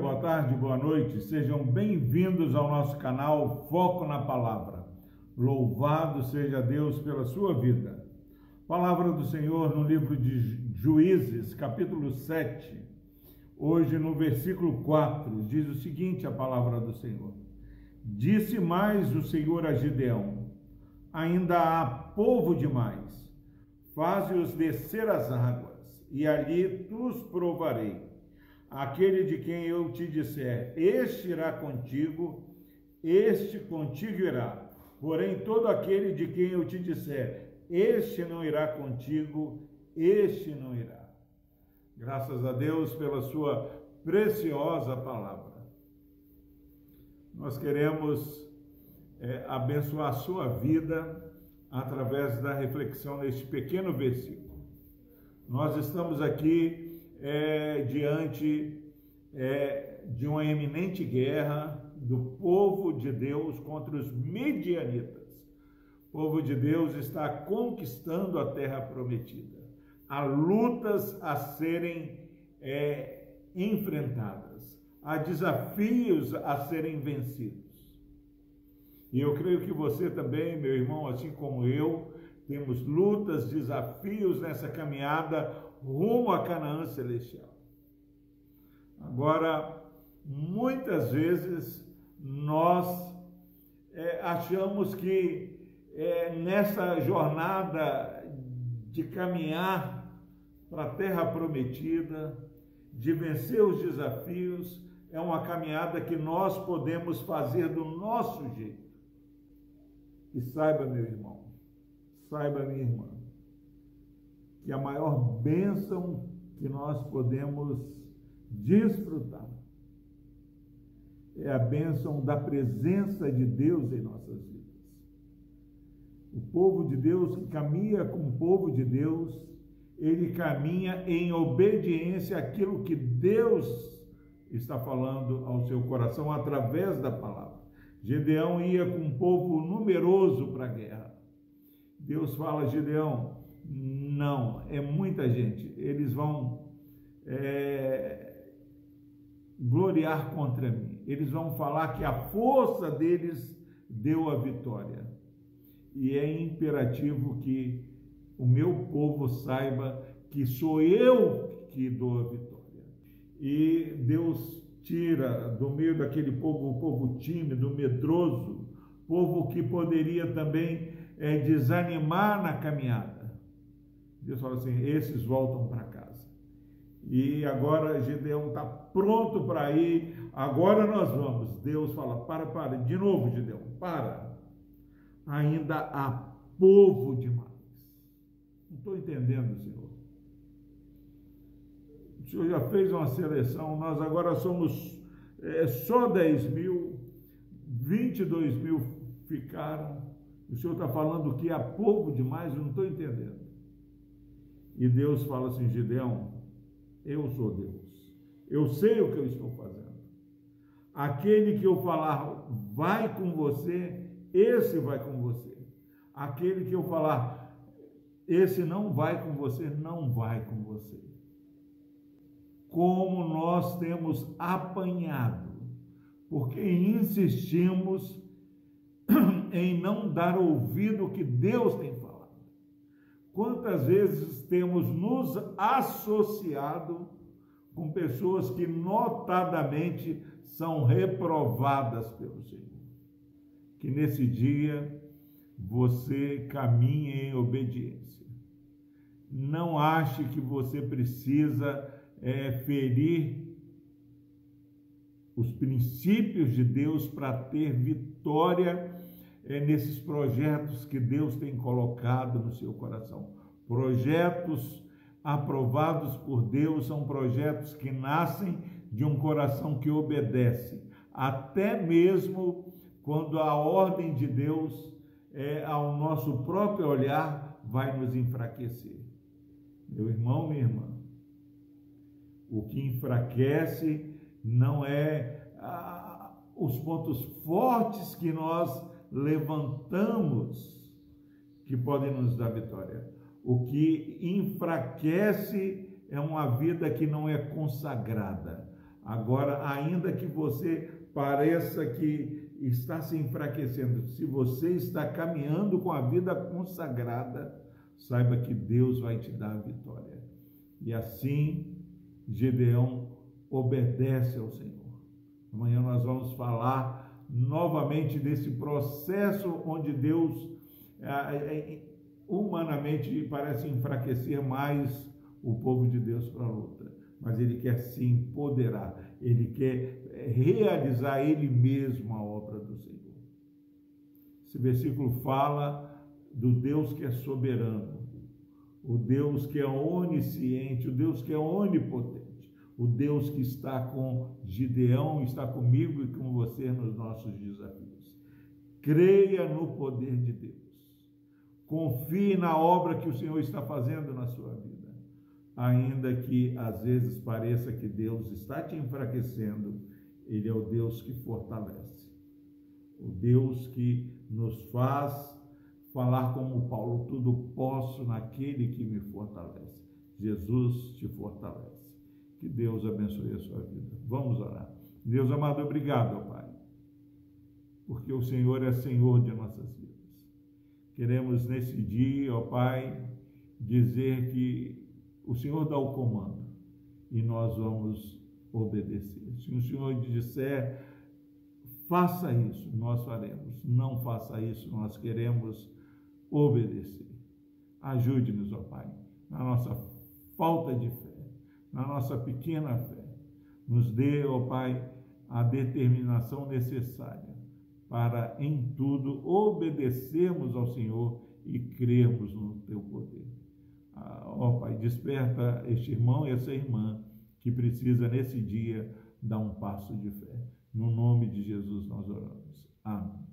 boa tarde, boa noite. Sejam bem-vindos ao nosso canal Foco na Palavra. Louvado seja Deus pela sua vida. Palavra do Senhor no livro de Juízes, capítulo 7. Hoje no versículo 4 diz o seguinte a palavra do Senhor: Disse mais o Senhor a Gideão: Ainda há povo demais. Faze-os descer as águas, e ali tu os provarei aquele de quem eu te disser, este irá contigo, este contigo irá. Porém, todo aquele de quem eu te disser, este não irá contigo, este não irá. Graças a Deus pela sua preciosa palavra. Nós queremos é, abençoar a sua vida através da reflexão neste pequeno versículo. Nós estamos aqui é, diante é, de uma eminente guerra do povo de Deus contra os medianitas. O povo de Deus está conquistando a terra prometida. Há lutas a serem é, enfrentadas, há desafios a serem vencidos. E eu creio que você também, meu irmão, assim como eu, temos lutas, desafios nessa caminhada rumo a Canaã celestial. Agora, muitas vezes nós é, achamos que é, nessa jornada de caminhar para a terra prometida, de vencer os desafios, é uma caminhada que nós podemos fazer do nosso jeito. E saiba, meu irmão, saiba, minha irmã, que a maior bênção que nós podemos desfrutar é a bênção da presença de Deus em nossas vidas. O povo de Deus que caminha com o povo de Deus, ele caminha em obediência àquilo que Deus está falando ao seu coração através da palavra. Gedeão ia com um povo numeroso para a guerra. Deus fala, Gedeão, não, é muita gente. Eles vão é, gloriar contra mim. Eles vão falar que a força deles deu a vitória. E é imperativo que o meu povo saiba que sou eu que dou a vitória. E Deus tira do meio daquele povo, o povo tímido, medroso, povo que poderia também é, desanimar na caminhada Deus fala assim: esses voltam para casa. E agora Gideão está pronto para ir, agora nós vamos. Deus fala: para, para, de novo, Gideão, para. Ainda há povo demais. Não estou entendendo, Senhor. O Senhor já fez uma seleção, nós agora somos é, só 10 mil, 22 mil ficaram. O Senhor está falando que há povo demais, eu não estou entendendo. E Deus fala assim: Gideão, eu sou Deus, eu sei o que eu estou fazendo. Aquele que eu falar vai com você, esse vai com você. Aquele que eu falar, esse não vai com você, não vai com você. Como nós temos apanhado, porque insistimos em não dar ouvido ao que Deus tem. Quantas vezes temos nos associado com pessoas que notadamente são reprovadas pelo Senhor? Que nesse dia você caminhe em obediência. Não ache que você precisa é, ferir os princípios de Deus para ter vitória nesses projetos que Deus tem colocado no seu coração. Projetos aprovados por Deus são projetos que nascem de um coração que obedece, até mesmo quando a ordem de Deus, é, ao nosso próprio olhar, vai nos enfraquecer. Meu irmão, minha irmã, o que enfraquece não é ah, os pontos fortes que nós levantamos que podem nos dar vitória. O que enfraquece é uma vida que não é consagrada. Agora, ainda que você pareça que está se enfraquecendo, se você está caminhando com a vida consagrada, saiba que Deus vai te dar a vitória. E assim, Gedeão obedece ao Senhor. Amanhã nós vamos falar novamente desse processo onde Deus é, é, humanamente parece enfraquecer mais o povo de Deus para a luta, mas ele quer se empoderar, ele quer realizar ele mesmo a obra do Senhor. Esse versículo fala do Deus que é soberano, o Deus que é onisciente, o Deus que é onipotente, o Deus que está com Gideão, está comigo e com você nos nossos desafios. Creia no poder de Deus. Confie na obra que o Senhor está fazendo na sua vida. Ainda que às vezes pareça que Deus está te enfraquecendo, Ele é o Deus que fortalece. O Deus que nos faz falar como Paulo, tudo posso naquele que me fortalece. Jesus te fortalece. Que Deus abençoe a sua vida. Vamos orar. Deus amado, obrigado, Pai, porque o Senhor é Senhor de nossas vidas. Queremos nesse dia, ó Pai, dizer que o Senhor dá o comando e nós vamos obedecer. Se o Senhor disser, faça isso, nós faremos. Não faça isso, nós queremos obedecer. Ajude-nos, ó Pai, na nossa falta de fé, na nossa pequena fé. Nos dê, ó Pai, a determinação necessária para em tudo obedecermos ao Senhor e crermos no teu poder. Ah, ó Pai, desperta este irmão e essa irmã que precisa nesse dia dar um passo de fé. No nome de Jesus nós oramos. Amém.